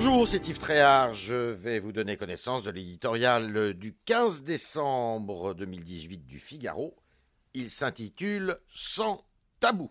Bonjour, c'est Yves Tréhard. Je vais vous donner connaissance de l'éditorial du 15 décembre 2018 du Figaro. Il s'intitule Sans tabou.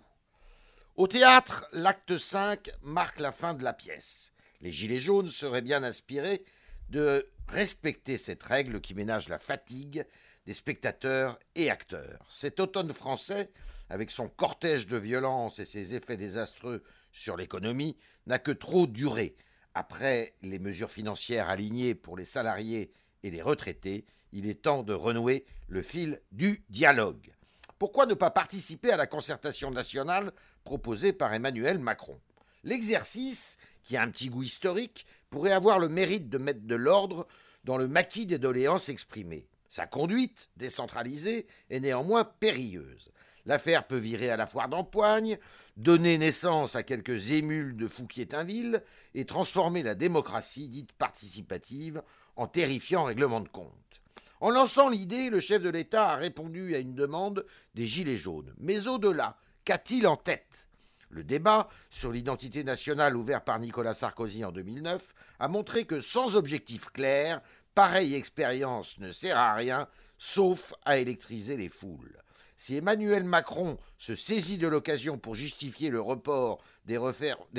Au théâtre, l'acte 5 marque la fin de la pièce. Les Gilets jaunes seraient bien inspirés de respecter cette règle qui ménage la fatigue des spectateurs et acteurs. Cet automne français, avec son cortège de violence et ses effets désastreux sur l'économie, n'a que trop duré. Après les mesures financières alignées pour les salariés et les retraités, il est temps de renouer le fil du dialogue. Pourquoi ne pas participer à la concertation nationale proposée par Emmanuel Macron? L'exercice, qui a un petit goût historique, pourrait avoir le mérite de mettre de l'ordre dans le maquis des doléances exprimées. Sa conduite, décentralisée, est néanmoins périlleuse. L'affaire peut virer à la foire d'empoigne, donner naissance à quelques émules de Fouquier-Tinville et transformer la démocratie dite participative en terrifiant règlement de compte. En lançant l'idée, le chef de l'État a répondu à une demande des Gilets jaunes. Mais au-delà, qu'a-t-il en tête? Le débat sur l'identité nationale ouvert par Nicolas Sarkozy en 2009 a montré que sans objectif clair, pareille expérience ne sert à rien, sauf à électriser les foules. Si Emmanuel Macron se saisit de l'occasion pour justifier le report des,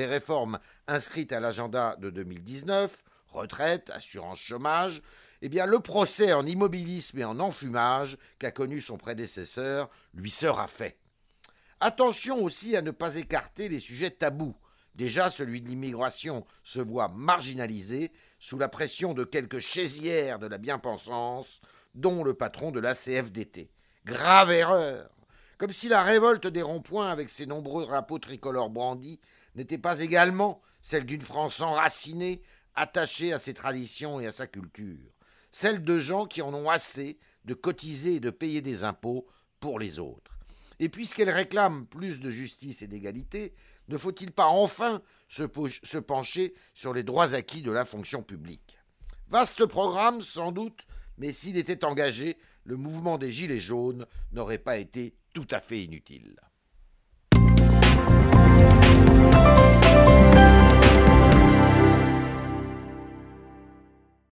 réformes inscrites à l'agenda de 2019, retraite, assurance chômage, eh bien le procès en immobilisme et en enfumage qu'a connu son prédécesseur lui sera fait. Attention aussi à ne pas écarter les sujets tabous. Déjà, celui de l'immigration se voit marginalisé sous la pression de quelques chaisières de la bien-pensance, dont le patron de la CFDT. Grave erreur Comme si la révolte des ronds-points avec ses nombreux drapeaux tricolores brandis n'était pas également celle d'une France enracinée, attachée à ses traditions et à sa culture. Celle de gens qui en ont assez de cotiser et de payer des impôts pour les autres. Et puisqu'elle réclame plus de justice et d'égalité, ne faut-il pas enfin se, pencher sur les droits acquis de la fonction publique? Vaste programme, sans doute, mais s'il était engagé, le mouvement des Gilets jaunes n'aurait pas été tout à fait inutile.